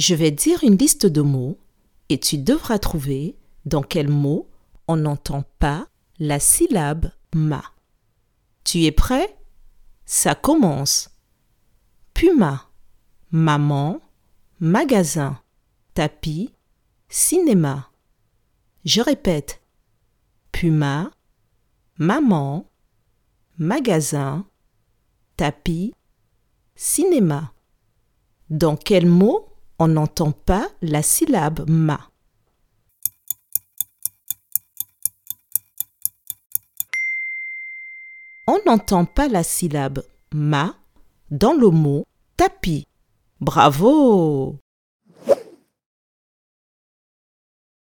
Je vais dire une liste de mots et tu devras trouver dans quel mot on n'entend pas la syllabe ma. Tu es prêt? Ça commence. Puma, maman, magasin, tapis, cinéma. Je répète. Puma, maman, magasin, tapis, cinéma. Dans quel mot on n'entend pas la syllabe ma On n'entend pas la syllabe ma dans le mot tapis. Bravo